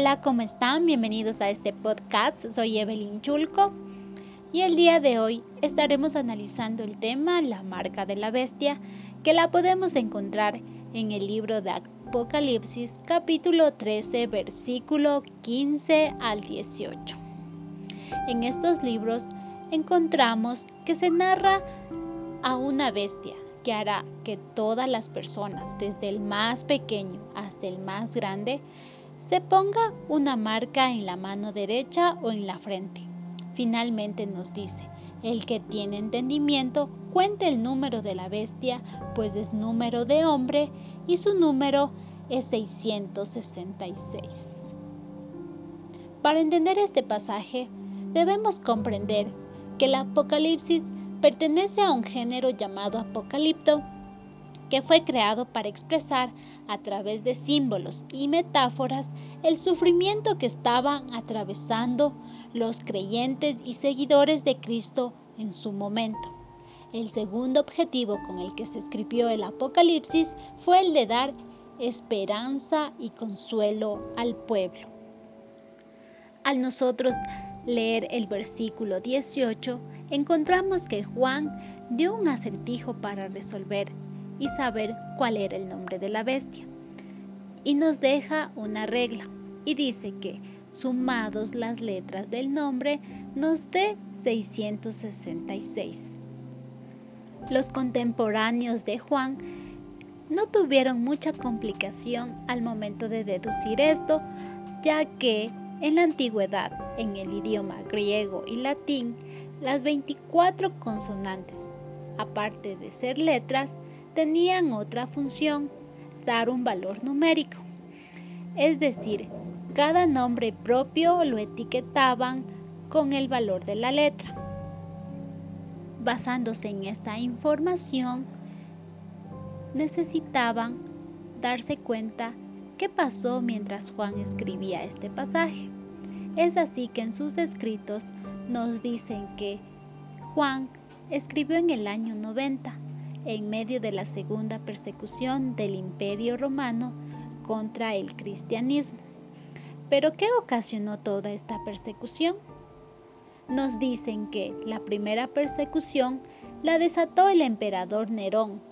Hola, ¿cómo están? Bienvenidos a este podcast. Soy Evelyn Chulco y el día de hoy estaremos analizando el tema La marca de la bestia, que la podemos encontrar en el libro de Apocalipsis capítulo 13 versículo 15 al 18. En estos libros encontramos que se narra a una bestia que hará que todas las personas, desde el más pequeño hasta el más grande, se ponga una marca en la mano derecha o en la frente. Finalmente nos dice, el que tiene entendimiento cuente el número de la bestia, pues es número de hombre y su número es 666. Para entender este pasaje, debemos comprender que el Apocalipsis pertenece a un género llamado Apocalipto, que fue creado para expresar a través de símbolos y metáforas el sufrimiento que estaban atravesando los creyentes y seguidores de Cristo en su momento. El segundo objetivo con el que se escribió el Apocalipsis fue el de dar esperanza y consuelo al pueblo. Al nosotros leer el versículo 18, encontramos que Juan dio un acertijo para resolver y saber cuál era el nombre de la bestia. Y nos deja una regla y dice que sumados las letras del nombre nos dé 666. Los contemporáneos de Juan no tuvieron mucha complicación al momento de deducir esto, ya que en la antigüedad, en el idioma griego y latín, las 24 consonantes, aparte de ser letras, tenían otra función, dar un valor numérico. Es decir, cada nombre propio lo etiquetaban con el valor de la letra. Basándose en esta información, necesitaban darse cuenta qué pasó mientras Juan escribía este pasaje. Es así que en sus escritos nos dicen que Juan escribió en el año 90, en medio de la segunda persecución del imperio romano contra el cristianismo. Pero ¿qué ocasionó toda esta persecución? Nos dicen que la primera persecución la desató el emperador Nerón,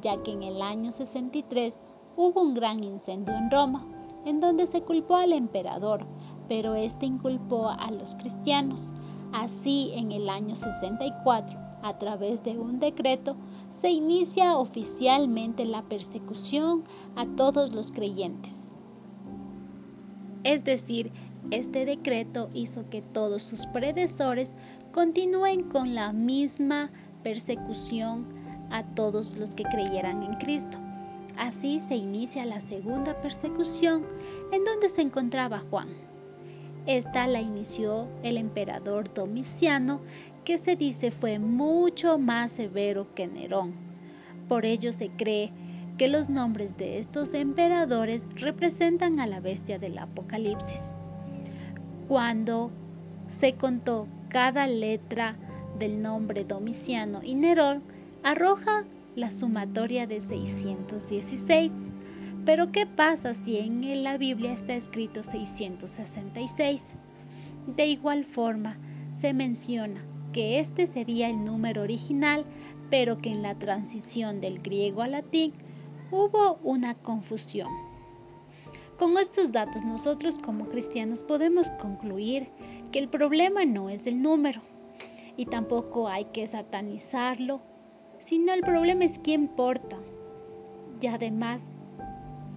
ya que en el año 63 hubo un gran incendio en Roma, en donde se culpó al emperador, pero este inculpó a los cristianos. Así, en el año 64, a través de un decreto, se inicia oficialmente la persecución a todos los creyentes. Es decir, este decreto hizo que todos sus predecesores continúen con la misma persecución a todos los que creyeran en Cristo. Así se inicia la segunda persecución en donde se encontraba Juan. Esta la inició el emperador Domiciano, que se dice fue mucho más severo que Nerón. Por ello se cree que los nombres de estos emperadores representan a la bestia del Apocalipsis. Cuando se contó cada letra del nombre Domiciano y Nerón, arroja la sumatoria de 616. Pero ¿qué pasa si en la Biblia está escrito 666? De igual forma, se menciona que este sería el número original, pero que en la transición del griego al latín hubo una confusión. Con estos datos nosotros como cristianos podemos concluir que el problema no es el número y tampoco hay que satanizarlo sino el problema es quién porta. Y además,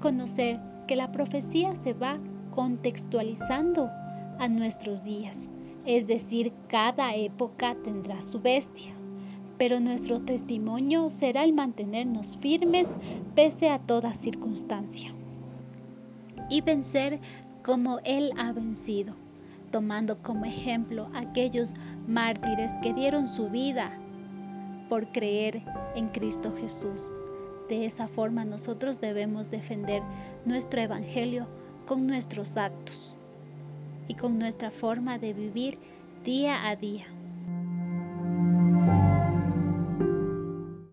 conocer que la profecía se va contextualizando a nuestros días, es decir, cada época tendrá su bestia, pero nuestro testimonio será el mantenernos firmes pese a toda circunstancia y vencer como Él ha vencido, tomando como ejemplo aquellos mártires que dieron su vida por creer en Cristo Jesús. De esa forma nosotros debemos defender nuestro Evangelio con nuestros actos y con nuestra forma de vivir día a día.